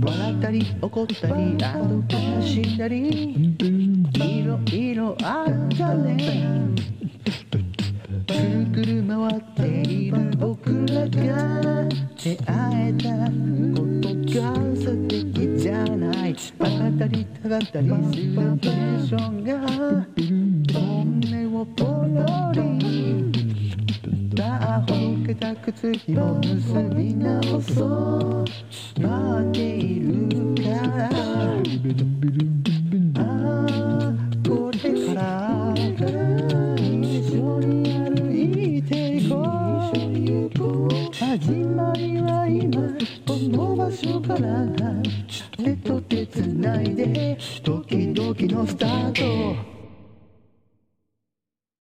笑ったり怒ったりあの悲しんりいろいろあったねくるくる回っている僕らが出会えたことが素敵じゃない曲がたりたがったりするテンションがけた靴ひも結び直そう待っているからああこれから一緒に歩いていこう始まりは今この場所から手と手つないでドキドキのスタート。